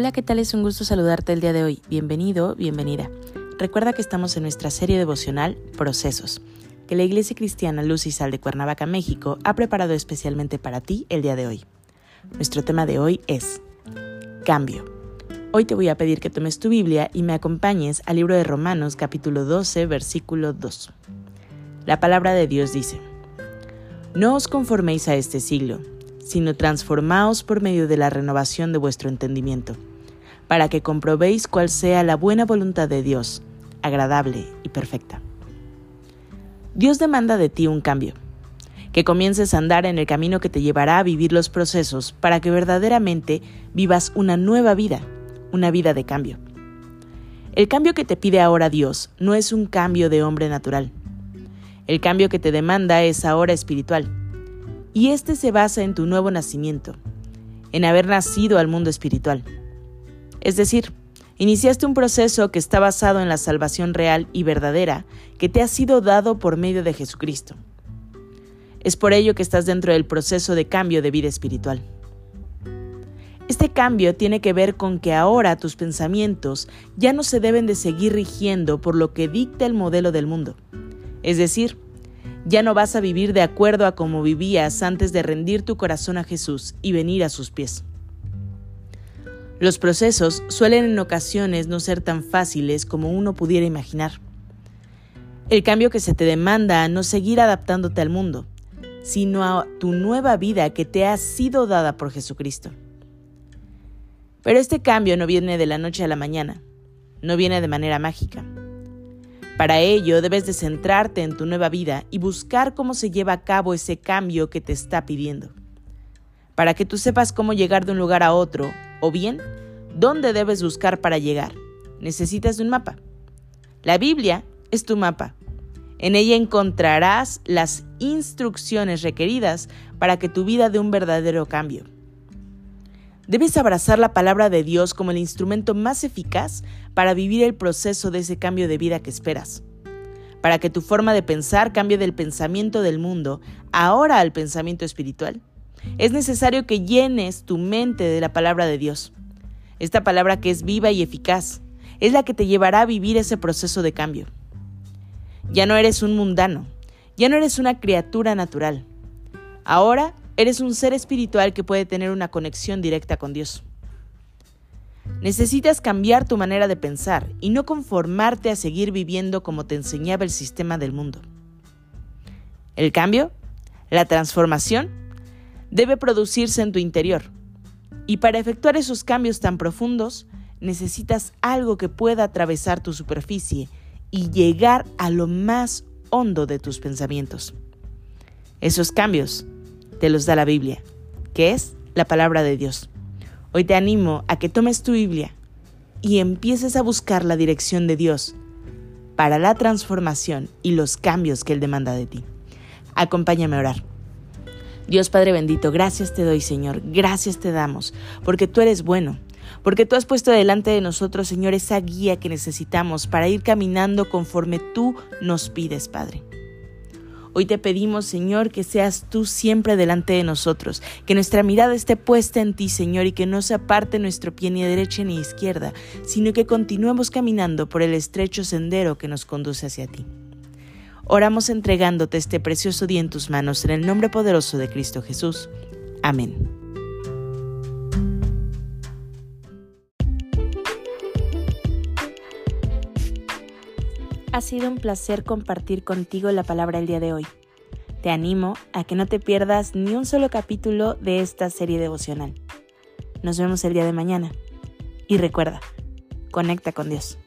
Hola, ¿qué tal? Es un gusto saludarte el día de hoy. Bienvenido, bienvenida. Recuerda que estamos en nuestra serie devocional Procesos, que la Iglesia Cristiana Luz y Sal de Cuernavaca, México, ha preparado especialmente para ti el día de hoy. Nuestro tema de hoy es Cambio. Hoy te voy a pedir que tomes tu Biblia y me acompañes al libro de Romanos capítulo 12, versículo 2. La palabra de Dios dice, No os conforméis a este siglo sino transformaos por medio de la renovación de vuestro entendimiento, para que comprobéis cuál sea la buena voluntad de Dios, agradable y perfecta. Dios demanda de ti un cambio, que comiences a andar en el camino que te llevará a vivir los procesos para que verdaderamente vivas una nueva vida, una vida de cambio. El cambio que te pide ahora Dios no es un cambio de hombre natural. El cambio que te demanda es ahora espiritual y este se basa en tu nuevo nacimiento, en haber nacido al mundo espiritual. Es decir, iniciaste un proceso que está basado en la salvación real y verdadera que te ha sido dado por medio de Jesucristo. Es por ello que estás dentro del proceso de cambio de vida espiritual. Este cambio tiene que ver con que ahora tus pensamientos ya no se deben de seguir rigiendo por lo que dicta el modelo del mundo, es decir, ya no vas a vivir de acuerdo a como vivías antes de rendir tu corazón a Jesús y venir a sus pies. Los procesos suelen en ocasiones no ser tan fáciles como uno pudiera imaginar. El cambio que se te demanda a no seguir adaptándote al mundo, sino a tu nueva vida que te ha sido dada por Jesucristo. Pero este cambio no viene de la noche a la mañana, no viene de manera mágica. Para ello debes de centrarte en tu nueva vida y buscar cómo se lleva a cabo ese cambio que te está pidiendo. Para que tú sepas cómo llegar de un lugar a otro, o bien, dónde debes buscar para llegar, necesitas un mapa. La Biblia es tu mapa. En ella encontrarás las instrucciones requeridas para que tu vida dé un verdadero cambio. Debes abrazar la palabra de Dios como el instrumento más eficaz para vivir el proceso de ese cambio de vida que esperas. Para que tu forma de pensar cambie del pensamiento del mundo ahora al pensamiento espiritual. Es necesario que llenes tu mente de la palabra de Dios. Esta palabra que es viva y eficaz es la que te llevará a vivir ese proceso de cambio. Ya no eres un mundano, ya no eres una criatura natural. Ahora Eres un ser espiritual que puede tener una conexión directa con Dios. Necesitas cambiar tu manera de pensar y no conformarte a seguir viviendo como te enseñaba el sistema del mundo. El cambio, la transformación, debe producirse en tu interior. Y para efectuar esos cambios tan profundos, necesitas algo que pueda atravesar tu superficie y llegar a lo más hondo de tus pensamientos. Esos cambios te los da la Biblia, que es la palabra de Dios. Hoy te animo a que tomes tu Biblia y empieces a buscar la dirección de Dios para la transformación y los cambios que Él demanda de ti. Acompáñame a orar. Dios Padre bendito, gracias te doy Señor, gracias te damos, porque tú eres bueno, porque tú has puesto delante de nosotros Señor esa guía que necesitamos para ir caminando conforme tú nos pides Padre. Hoy te pedimos, Señor, que seas tú siempre delante de nosotros, que nuestra mirada esté puesta en ti, Señor, y que no se aparte nuestro pie ni derecha ni izquierda, sino que continuemos caminando por el estrecho sendero que nos conduce hacia ti. Oramos entregándote este precioso día en tus manos, en el nombre poderoso de Cristo Jesús. Amén. Ha sido un placer compartir contigo la palabra el día de hoy. Te animo a que no te pierdas ni un solo capítulo de esta serie devocional. Nos vemos el día de mañana. Y recuerda, conecta con Dios.